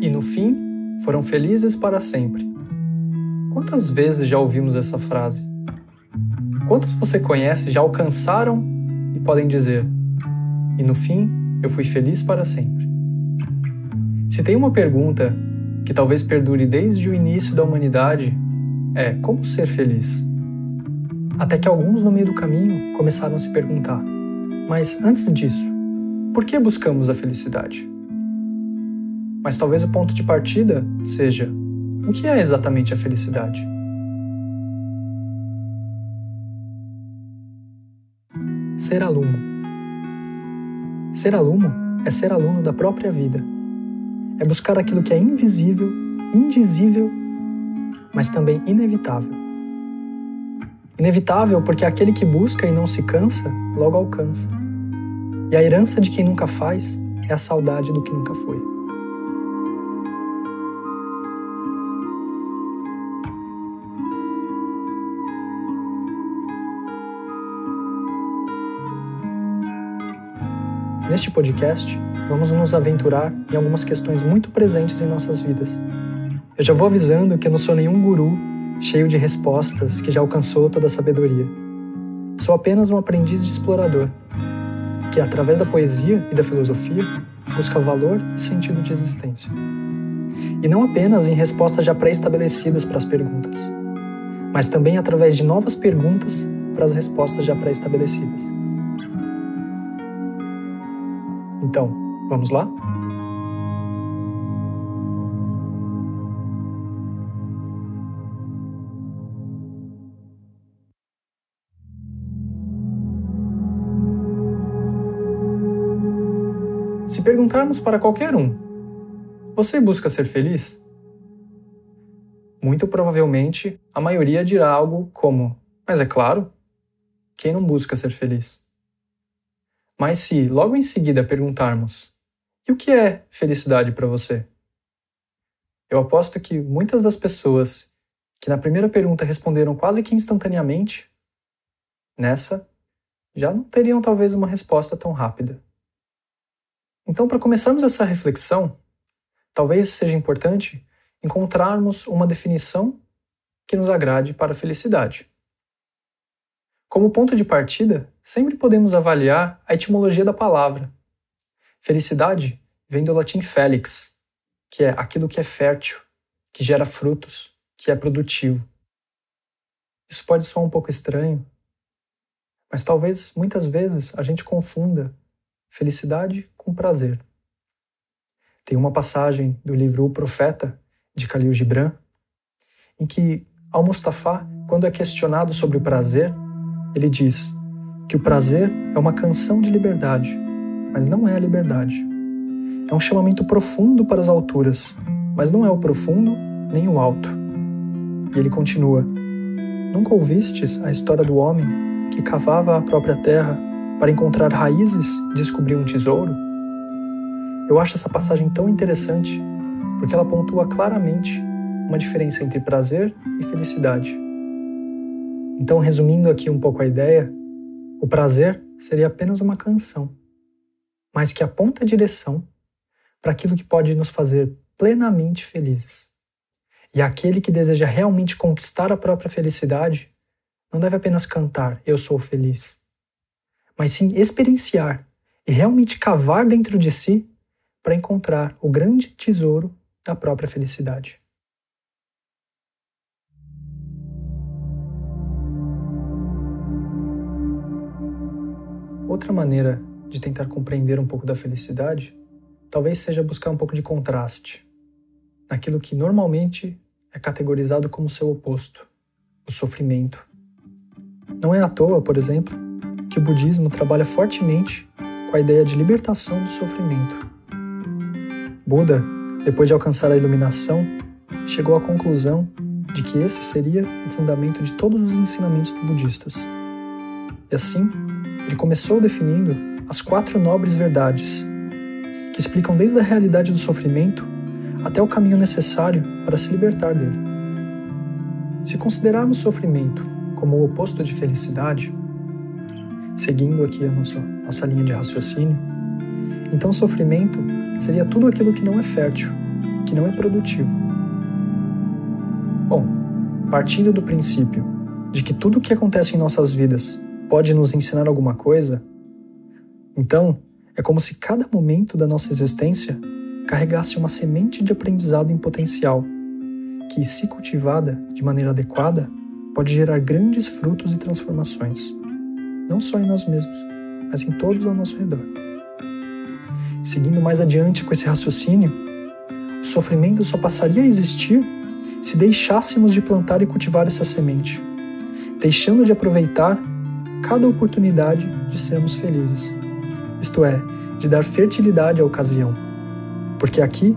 e no fim foram felizes para sempre. Quantas vezes já ouvimos essa frase? Quantos você conhece já alcançaram e podem dizer: e no fim eu fui feliz para sempre? Se tem uma pergunta que talvez perdure desde o início da humanidade, é como ser feliz? Até que alguns no meio do caminho começaram a se perguntar: mas antes disso, por que buscamos a felicidade? Mas talvez o ponto de partida seja: o que é exatamente a felicidade? Ser aluno. Ser aluno é ser aluno da própria vida. É buscar aquilo que é invisível, indizível, mas também inevitável. Inevitável porque aquele que busca e não se cansa, logo alcança. E a herança de quem nunca faz é a saudade do que nunca foi. Neste podcast, vamos nos aventurar em algumas questões muito presentes em nossas vidas. Eu já vou avisando que eu não sou nenhum guru cheio de respostas que já alcançou toda a sabedoria. Sou apenas um aprendiz de explorador, que através da poesia e da filosofia busca valor e sentido de existência. E não apenas em respostas já pré-estabelecidas para as perguntas, mas também através de novas perguntas para as respostas já pré-estabelecidas. Então, vamos lá? Se perguntarmos para qualquer um, você busca ser feliz? Muito provavelmente a maioria dirá algo como: Mas é claro, quem não busca ser feliz? Mas se logo em seguida perguntarmos: e o que é felicidade para você? Eu aposto que muitas das pessoas que na primeira pergunta responderam quase que instantaneamente, nessa já não teriam talvez uma resposta tão rápida. Então, para começarmos essa reflexão, talvez seja importante encontrarmos uma definição que nos agrade para a felicidade. Como ponto de partida, sempre podemos avaliar a etimologia da palavra. Felicidade vem do latim felix, que é aquilo que é fértil, que gera frutos, que é produtivo. Isso pode soar um pouco estranho, mas talvez muitas vezes a gente confunda felicidade com prazer. Tem uma passagem do livro O Profeta, de Khalil Gibran, em que Al-Mustafa, quando é questionado sobre o prazer, ele diz que o prazer é uma canção de liberdade, mas não é a liberdade. É um chamamento profundo para as alturas, mas não é o profundo nem o alto. E ele continua: Nunca ouvistes a história do homem que cavava a própria terra para encontrar raízes e descobrir um tesouro? Eu acho essa passagem tão interessante porque ela pontua claramente uma diferença entre prazer e felicidade. Então, resumindo aqui um pouco a ideia, o prazer seria apenas uma canção, mas que aponta a direção para aquilo que pode nos fazer plenamente felizes. E aquele que deseja realmente conquistar a própria felicidade não deve apenas cantar eu sou feliz, mas sim experienciar e realmente cavar dentro de si para encontrar o grande tesouro da própria felicidade. Outra maneira de tentar compreender um pouco da felicidade talvez seja buscar um pouco de contraste naquilo que normalmente é categorizado como seu oposto, o sofrimento. Não é à toa, por exemplo, que o budismo trabalha fortemente com a ideia de libertação do sofrimento. Buda, depois de alcançar a iluminação, chegou à conclusão de que esse seria o fundamento de todos os ensinamentos budistas. E assim, ele começou definindo as quatro nobres verdades, que explicam desde a realidade do sofrimento até o caminho necessário para se libertar dele. Se considerarmos sofrimento como o oposto de felicidade, seguindo aqui a nossa, nossa linha de raciocínio, então sofrimento seria tudo aquilo que não é fértil, que não é produtivo. Bom, partindo do princípio de que tudo o que acontece em nossas vidas pode nos ensinar alguma coisa, então é como se cada momento da nossa existência carregasse uma semente de aprendizado em potencial, que, se cultivada de maneira adequada, pode gerar grandes frutos e transformações, não só em nós mesmos, mas em todos ao nosso redor. Seguindo mais adiante com esse raciocínio, o sofrimento só passaria a existir se deixássemos de plantar e cultivar essa semente, deixando de aproveitar cada oportunidade de sermos felizes, isto é, de dar fertilidade à ocasião. Porque aqui,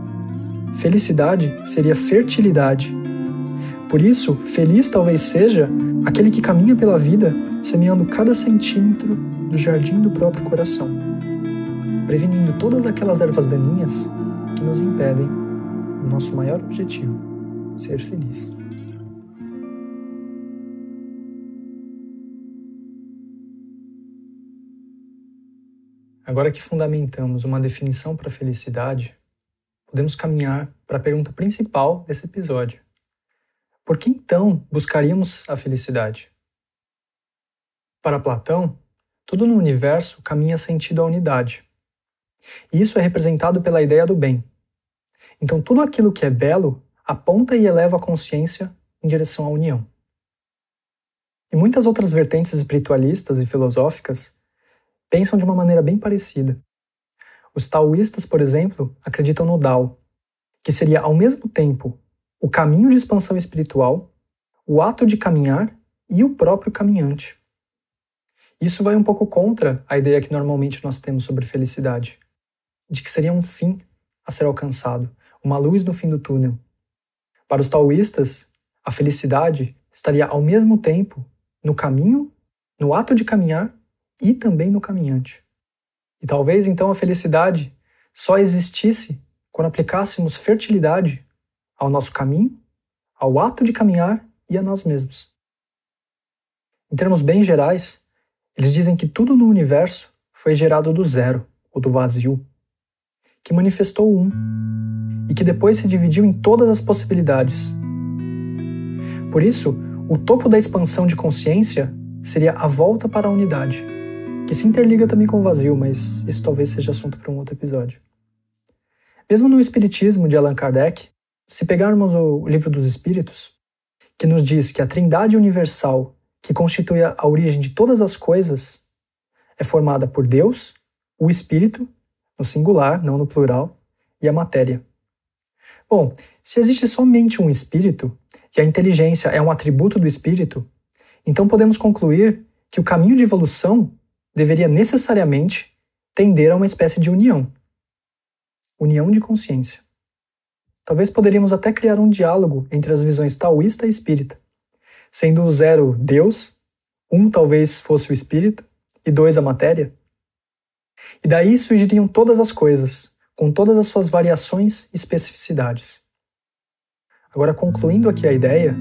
felicidade seria fertilidade. Por isso, feliz talvez seja aquele que caminha pela vida semeando cada centímetro do jardim do próprio coração, prevenindo todas aquelas ervas daninhas que nos impedem o nosso maior objetivo, ser feliz. Agora que fundamentamos uma definição para a felicidade, podemos caminhar para a pergunta principal desse episódio. Por que então buscaríamos a felicidade? Para Platão, tudo no universo caminha sentido à unidade. E isso é representado pela ideia do bem. Então, tudo aquilo que é belo aponta e eleva a consciência em direção à união. E muitas outras vertentes espiritualistas e filosóficas pensam de uma maneira bem parecida. Os taoístas, por exemplo, acreditam no Dao, que seria ao mesmo tempo o caminho de expansão espiritual, o ato de caminhar e o próprio caminhante. Isso vai um pouco contra a ideia que normalmente nós temos sobre felicidade, de que seria um fim a ser alcançado, uma luz no fim do túnel. Para os taoístas, a felicidade estaria ao mesmo tempo no caminho, no ato de caminhar e também no caminhante. E talvez então a felicidade só existisse quando aplicássemos fertilidade ao nosso caminho, ao ato de caminhar e a nós mesmos. Em termos bem gerais, eles dizem que tudo no universo foi gerado do zero, ou do vazio, que manifestou um e que depois se dividiu em todas as possibilidades. Por isso, o topo da expansão de consciência seria a volta para a unidade, que se interliga também com o vazio, mas isso talvez seja assunto para um outro episódio. Mesmo no Espiritismo de Allan Kardec, se pegarmos o Livro dos Espíritos, que nos diz que a Trindade Universal que constitui a origem de todas as coisas, é formada por Deus, o Espírito, no singular, não no plural, e a matéria. Bom, se existe somente um espírito, e a inteligência é um atributo do espírito, então podemos concluir que o caminho de evolução deveria necessariamente tender a uma espécie de união. União de consciência. Talvez poderíamos até criar um diálogo entre as visões taoísta e espírita, sendo o zero Deus, um talvez fosse o espírito e dois a matéria. E daí surgiriam todas as coisas, com todas as suas variações e especificidades. Agora, concluindo aqui a ideia,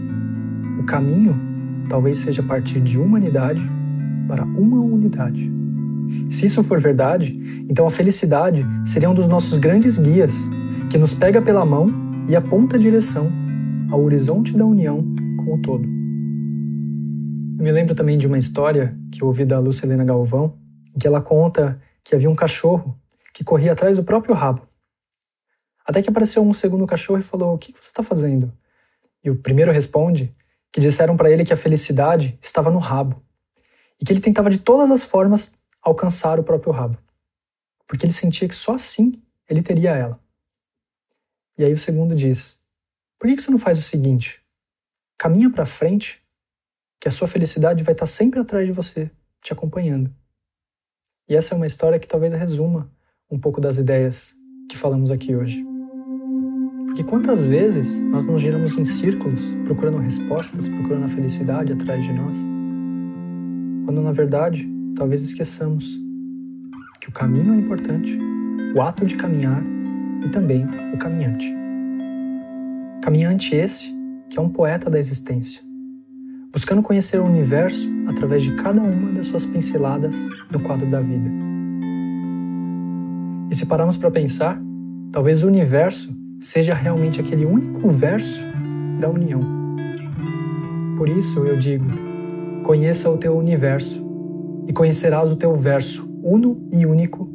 o caminho talvez seja partir de humanidade para uma unidade. Se isso for verdade, então a felicidade seria um dos nossos grandes guias, que nos pega pela mão e aponta a direção ao horizonte da união com o todo. Eu me lembro também de uma história que eu ouvi da Lucilena Galvão, em que ela conta que havia um cachorro que corria atrás do próprio rabo. Até que apareceu um segundo cachorro e falou: O que você está fazendo? E o primeiro responde que disseram para ele que a felicidade estava no rabo e que ele tentava de todas as formas alcançar o próprio rabo, porque ele sentia que só assim ele teria ela. E aí o segundo diz: Por que você não faz o seguinte? Caminha para frente que a sua felicidade vai estar sempre atrás de você, te acompanhando. E essa é uma história que talvez resuma um pouco das ideias que falamos aqui hoje. Porque quantas vezes nós nos giramos em círculos procurando respostas, procurando a felicidade atrás de nós, quando na verdade talvez esqueçamos que o caminho é importante, o ato de caminhar e também o caminhante. Caminhante esse que é um poeta da existência, buscando conhecer o universo através de cada uma das suas pinceladas do quadro da vida. E se pararmos para pensar, talvez o universo seja realmente aquele único verso da união. Por isso eu digo: conheça o teu universo e conhecerás o teu verso uno e único,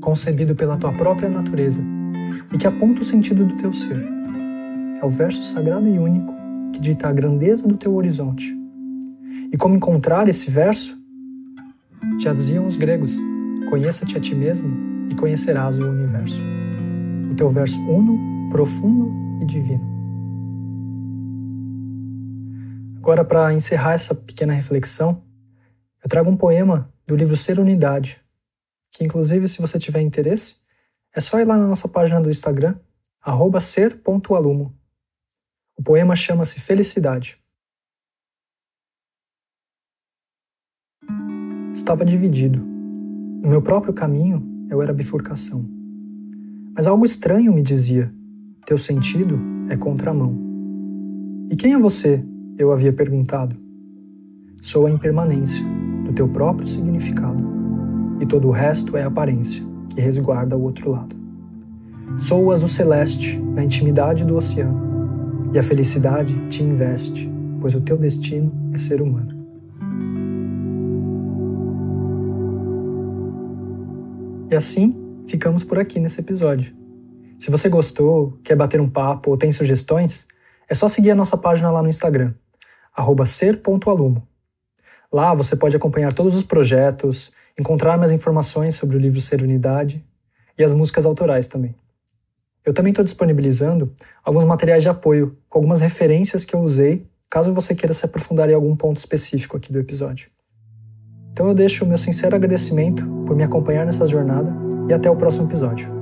concebido pela tua própria natureza e que aponta o sentido do teu ser. É o verso sagrado e único que dita a grandeza do teu horizonte. E como encontrar esse verso? Já diziam os gregos: conheça-te a ti mesmo e conhecerás o universo. O teu verso uno, profundo e divino. Agora, para encerrar essa pequena reflexão, eu trago um poema do livro Ser Unidade, que inclusive, se você tiver interesse, é só ir lá na nossa página do Instagram, ser.alumo. O poema chama-se Felicidade. Estava dividido. No meu próprio caminho, eu era bifurcação. Mas algo estranho me dizia: teu sentido é contramão. E quem é você? Eu havia perguntado. Sou a impermanência do teu próprio significado, e todo o resto é aparência que resguarda o outro lado. Sou o azul celeste na intimidade do oceano, e a felicidade te investe, pois o teu destino é ser humano. E assim, ficamos por aqui nesse episódio. Se você gostou, quer bater um papo ou tem sugestões, é só seguir a nossa página lá no Instagram, ser.alumo. Lá você pode acompanhar todos os projetos, encontrar mais informações sobre o livro Ser Unidade e as músicas autorais também. Eu também estou disponibilizando alguns materiais de apoio, com algumas referências que eu usei, caso você queira se aprofundar em algum ponto específico aqui do episódio. Então eu deixo o meu sincero agradecimento por me acompanhar nessa jornada e até o próximo episódio.